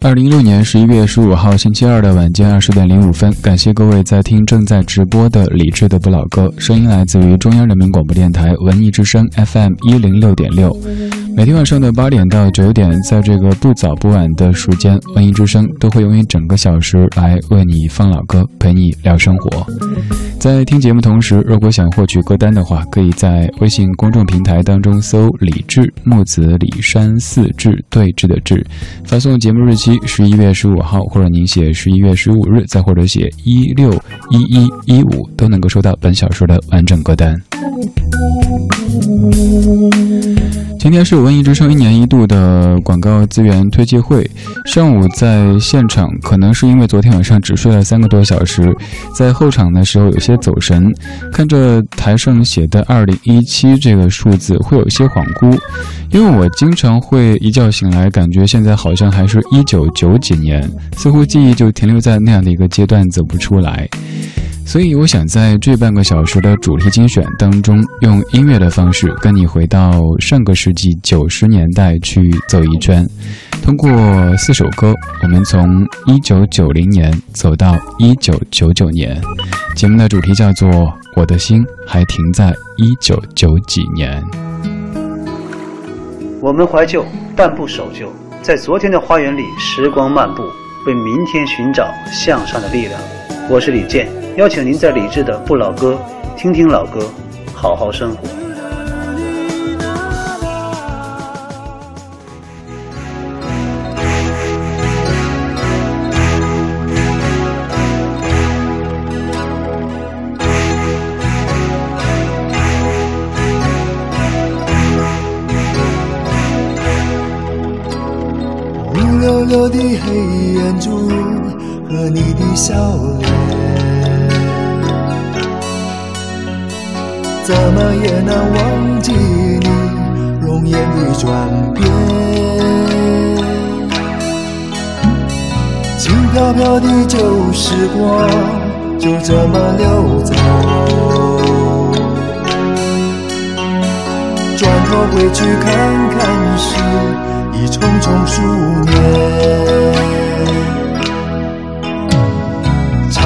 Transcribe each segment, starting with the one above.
二零一六年十一月十五号星期二的晚间二十点零五分，感谢各位在听正在直播的理智的不老歌，声音来自于中央人民广播电台文艺之声 FM 一零六点六。每天晚上的八点到九点，在这个不早不晚的时间，文艺之声都会用一整个小时来为你放老歌，陪你聊生活。在听节目同时，如果想获取歌单的话，可以在微信公众平台当中搜“李志木子李山四志对峙的志”，发送节目日期十一月十五号，或者您写十一月十五日，再或者写一六一一一五，都能够收到本小说的完整歌单。今天是文艺之声一年一度的广告资源推介会。上午在现场，可能是因为昨天晚上只睡了三个多小时，在后场的时候有些走神，看着台上写的二零一七这个数字，会有些恍惚。因为我经常会一觉醒来，感觉现在好像还是一九九几年，似乎记忆就停留在那样的一个阶段，走不出来。所以，我想在这半个小时的主题精选当中，用音乐的方式跟你回到上个世纪九十年代去走一圈。通过四首歌，我们从一九九零年走到一九九九年。节目的主题叫做《我的心还停在一九九几年》。我们怀旧，但不守旧，在昨天的花园里，时光漫步，为明天寻找向上的力量。我是李健。邀请您在李志的不老歌听听老歌，好好生活。乌溜溜的黑眼珠和你的笑脸。怎么也难忘记你容颜的转变，轻飘飘的旧时光就这么溜走，转头回去看看时，已匆匆数年。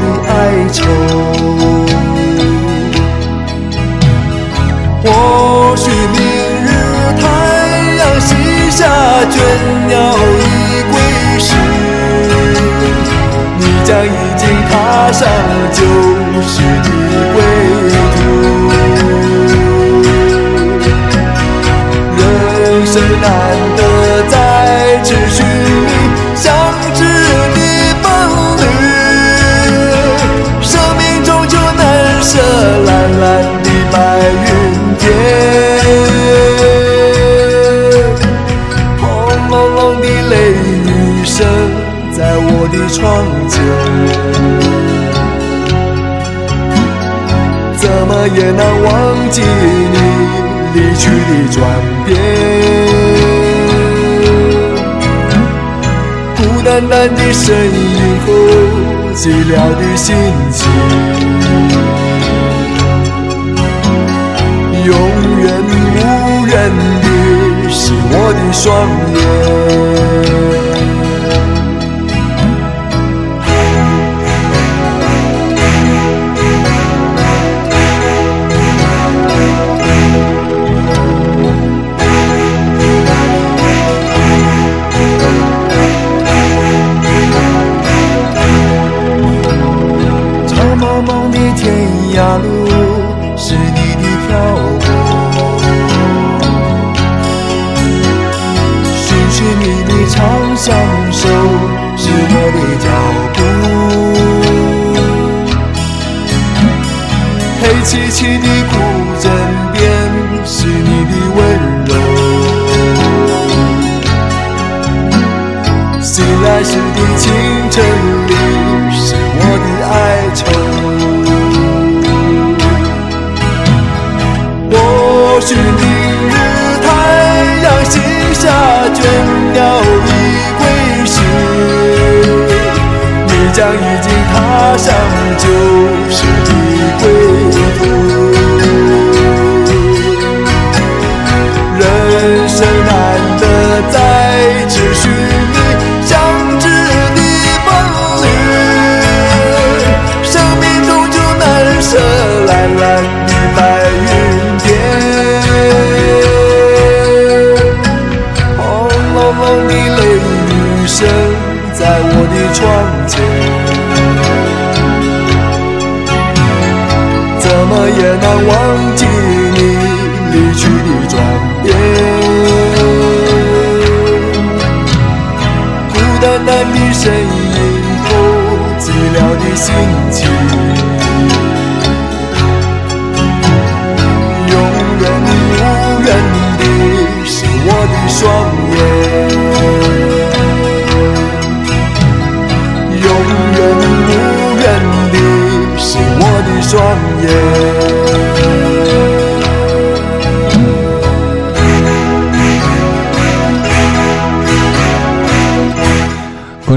的哀愁。或许明日太阳西下，倦鸟已归时，你将已经踏上旧时的归记你离去的转变。孤单单的身影和寂寥的心情。永远无人的是我的双凄凄的古枕边是你的温柔，醒来时的清晨里是我的哀愁。或许明日太阳西下，倦鸟已归时，你将已经踏上旧时的归。在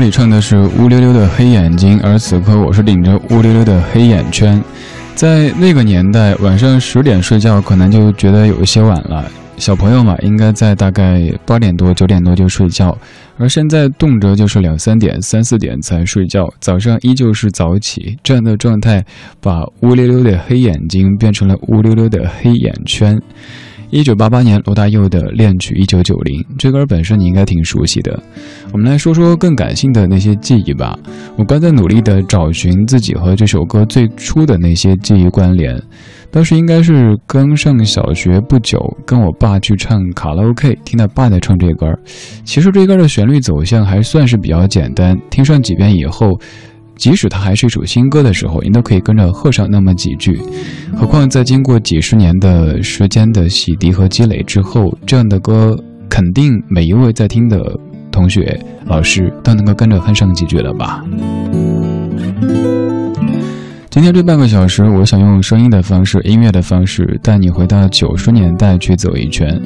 里唱的是乌溜溜的黑眼睛，而此刻我是顶着乌溜溜的黑眼圈。在那个年代，晚上十点睡觉可能就觉得有一些晚了。小朋友嘛，应该在大概八点多、九点多就睡觉，而现在动辄就是两三点、三四点才睡觉，早上依旧是早起，这样的状态把乌溜溜的黑眼睛变成了乌溜溜的黑眼圈。一九八八年，罗大佑的《恋曲一九九零》这歌本身你应该挺熟悉的。我们来说说更感性的那些记忆吧。我刚在努力的找寻自己和这首歌最初的那些记忆关联。当时应该是刚上小学不久，跟我爸去唱卡拉 OK，听到爸在唱这歌。其实这歌的旋律走向还算是比较简单，听上几遍以后。即使它还是一首新歌的时候，你都可以跟着和上那么几句。何况在经过几十年的时间的洗涤和积累之后，这样的歌肯定每一位在听的同学、老师都能够跟着哼上几句了吧。今天这半个小时，我想用声音的方式、音乐的方式，带你回到九十年代去走一圈。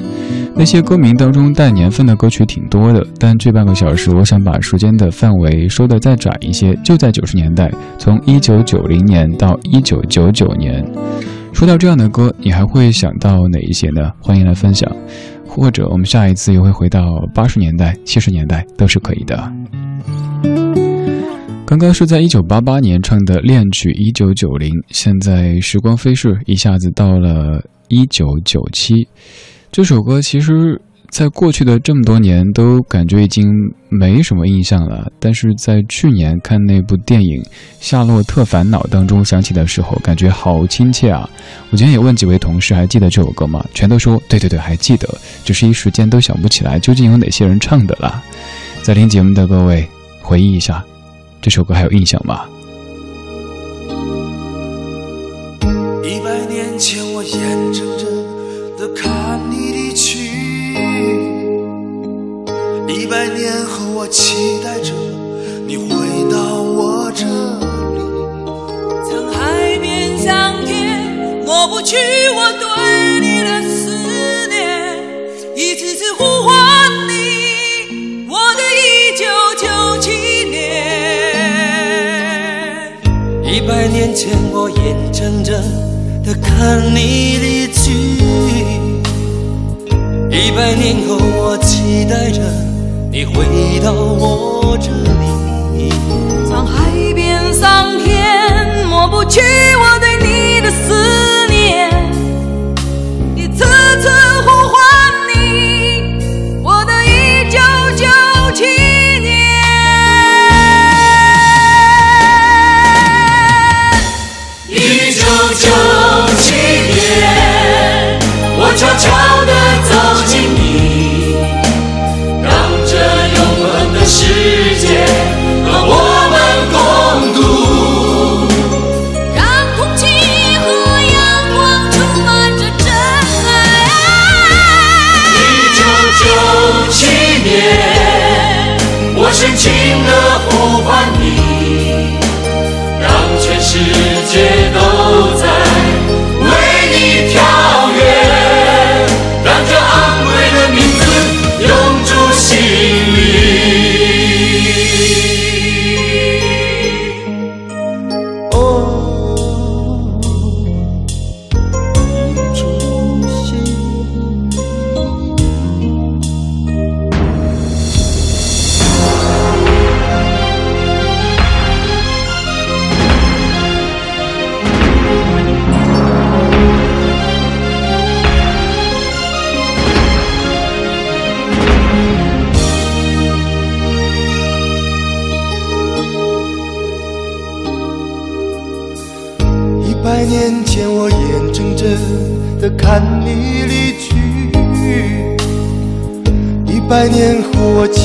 那些歌名当中带年份的歌曲挺多的，但这半个小时，我想把时间的范围收得再窄一些，就在九十年代，从一九九零年到一九九九年。说到这样的歌，你还会想到哪一些呢？欢迎来分享，或者我们下一次又会回到八十年代、七十年代，都是可以的。刚刚是在一九八八年唱的《恋曲一九九零》，现在时光飞逝，一下子到了一九九七。这首歌其实，在过去的这么多年，都感觉已经没什么印象了。但是在去年看那部电影《夏洛特烦恼》当中想起的时候，感觉好亲切啊！我今天也问几位同事，还记得这首歌吗？全都说对对对，还记得，只是一时间都想不起来究竟有哪些人唱的了。在听节目的各位，回忆一下。这首歌还有印象吗？一百年前，我眼睁睁的看你离去；一百年后，我期待着你回到我这里。曾海边相见，抹不去我对你的思念，一次次呼眼前，我眼睁睁的看你离去；一百年后，我期待着你回到我这里。沧海变桑田，抹不去我对你的思念，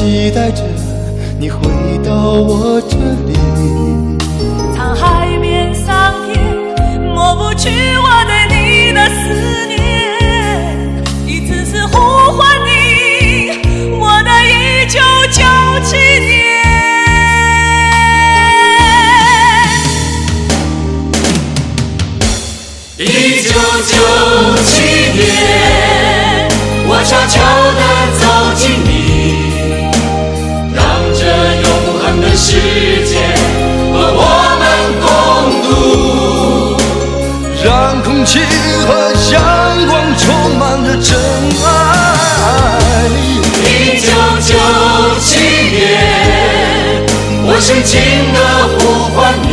期待着深情地呼唤你，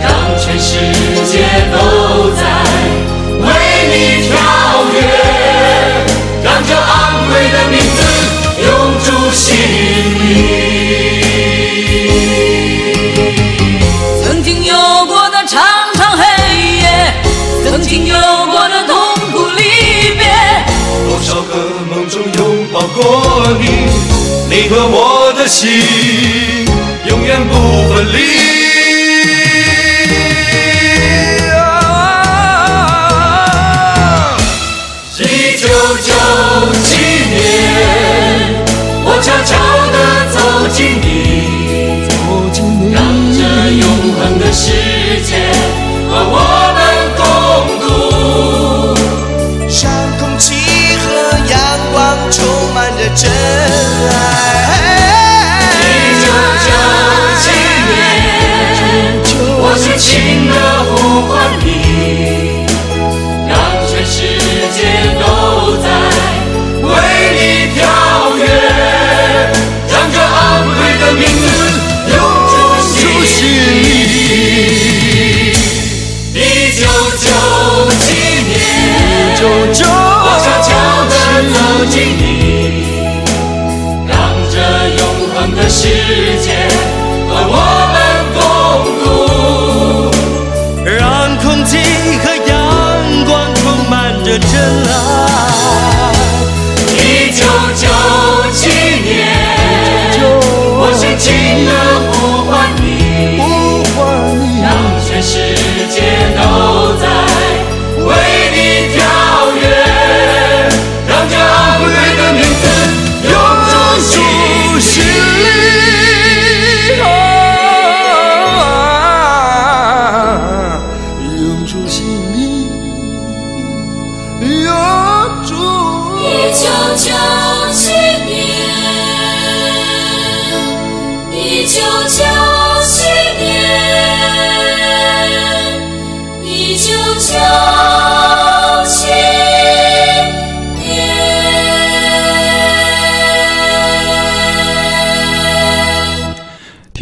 让全世界都在为你跳跃，让这昂贵的名字永驻心里。曾经有过的长长黑夜，曾经有过的痛苦离别。多少个梦中拥抱过你，你和我心永远不分离。地走进你，让这永恒的世界和我们共度。让空气和阳光充满着真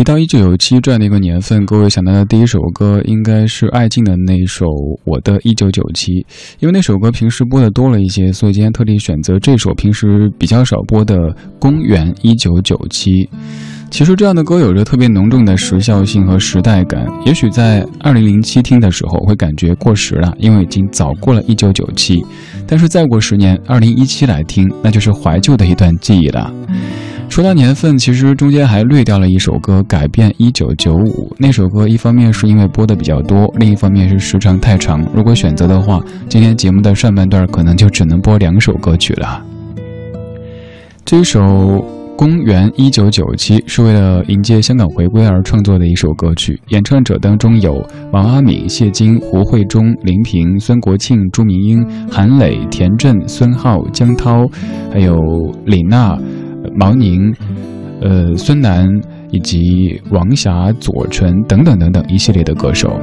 提到一九九七这样的一个年份，各位想到的第一首歌应该是艾敬的那首《我的一九九七》，因为那首歌平时播的多了一些，所以今天特地选择这首平时比较少播的《公元一九九七》。其实这样的歌有着特别浓重的时效性和时代感，也许在二零零七听的时候会感觉过时了，因为已经早过了一九九七。但是再过十年，二零一七来听，那就是怀旧的一段记忆了。说到年份，其实中间还略掉了一首歌，改变一九九五。那首歌一方面是因为播的比较多，另一方面是时长太长。如果选择的话，今天节目的上半段可能就只能播两首歌曲了。这首《公元一九九七》是为了迎接香港回归而创作的一首歌曲，演唱者当中有王阿敏、谢金、胡慧中、林平、孙国庆、朱明英、韩磊、田震、孙浩、江涛，还有李娜。毛宁、呃孙楠以及王霞、左纯等等等等一系列的歌手。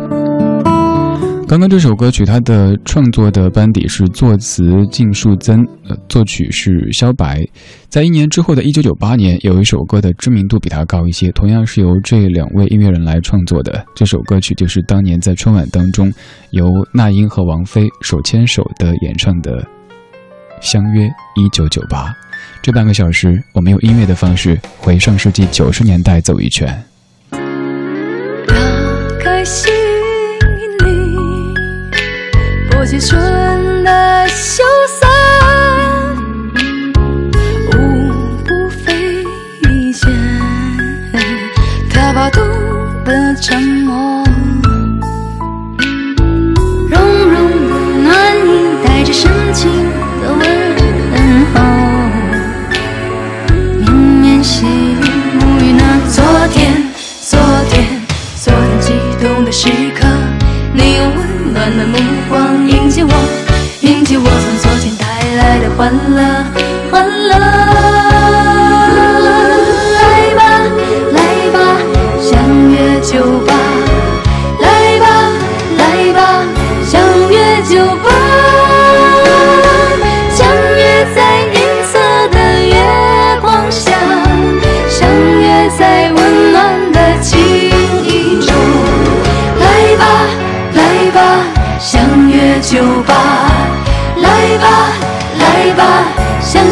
刚刚这首歌曲，它的创作的班底是作词靳树增，呃，作曲是萧白。在一年之后的一九九八年，有一首歌的知名度比它高一些，同样是由这两位音乐人来创作的。这首歌曲就是当年在春晚当中由那英和王菲手牵手的演唱的《相约一九九八》。这半个小时，我们用音乐的方式回上世纪九十年代走一圈。打开心灵，破碎瞬。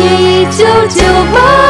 一九九八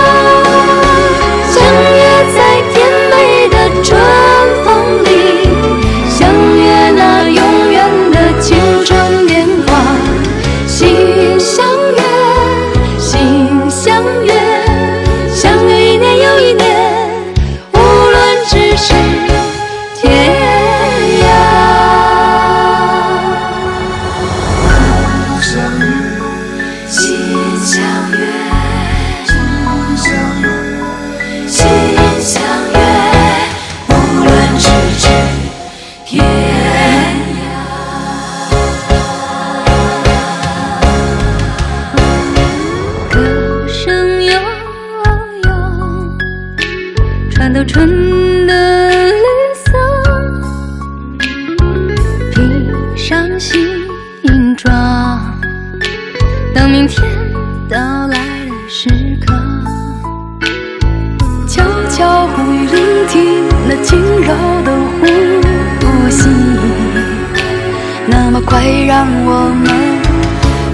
快让我们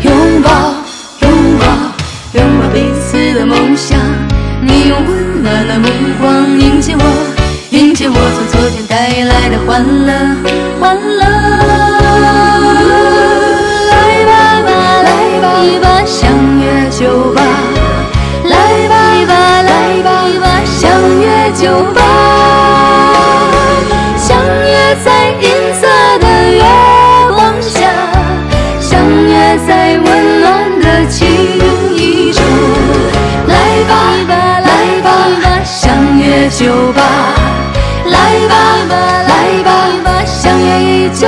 拥抱、拥抱、拥抱彼此的梦想，你用温暖的目光迎接我，迎接我从昨天带来的欢乐。欢乐，来吧吧，来吧吧，相约酒吧，来吧吧，来吧吧，相约酒吧，相约在银色。酒吧来吧来吧相约一九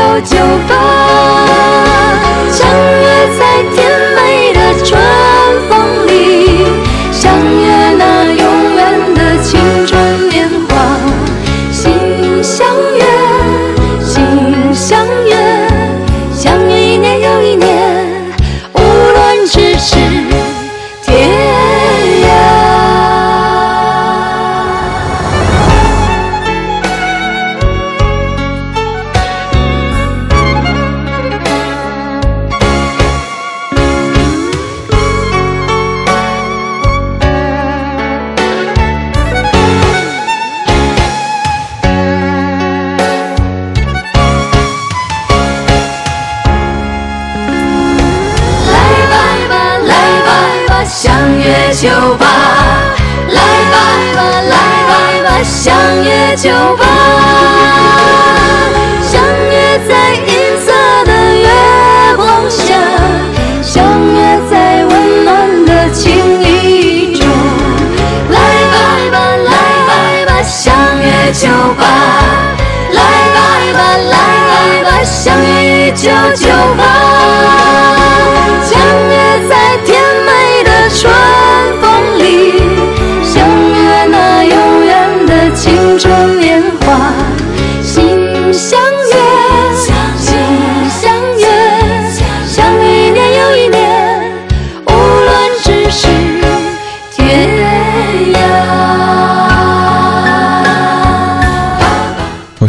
酒吧，来吧，来吧，来吧，相约酒吧，相约在银色的月光下，相约在温暖的情意中，来吧，来吧，来吧，相约酒吧，来吧，来吧，来吧，相约一九九八。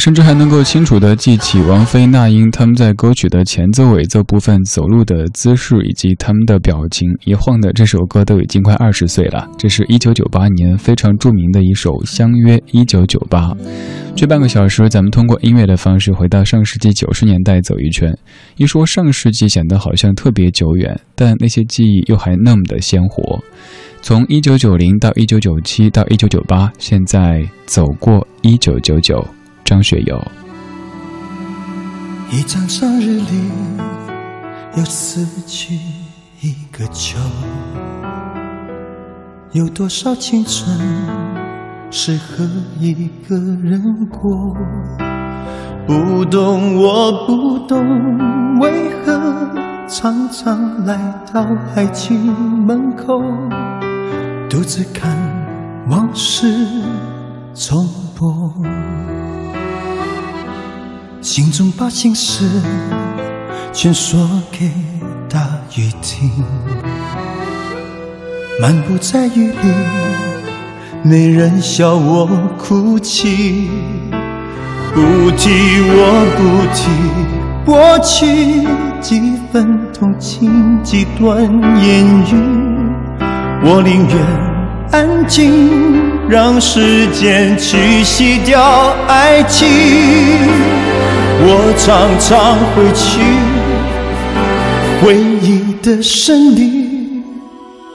甚至还能够清楚地记起王菲、那英他们在歌曲的前奏、尾奏部分走路的姿势以及他们的表情。一晃的，这首歌都已经快二十岁了。这是一九九八年非常著名的一首《相约一九九八》。这半个小时，咱们通过音乐的方式回到上世纪九十年代走一圈。一说上世纪，显得好像特别久远，但那些记忆又还那么的鲜活。从一九九零到一九九七到一九九八，现在走过一九九九。张学友，一张生日里又死去一个秋，有多少青春是和一个人过？不懂，我不懂，为何常常来到爱情门口，独自看往事重播。心中把心事全说给大雨听，漫步在雨里，没人笑我哭泣。不提我不提过去，几分同情几段言语，我宁愿安静，让时间去洗掉爱情。我常常会去回忆的森林，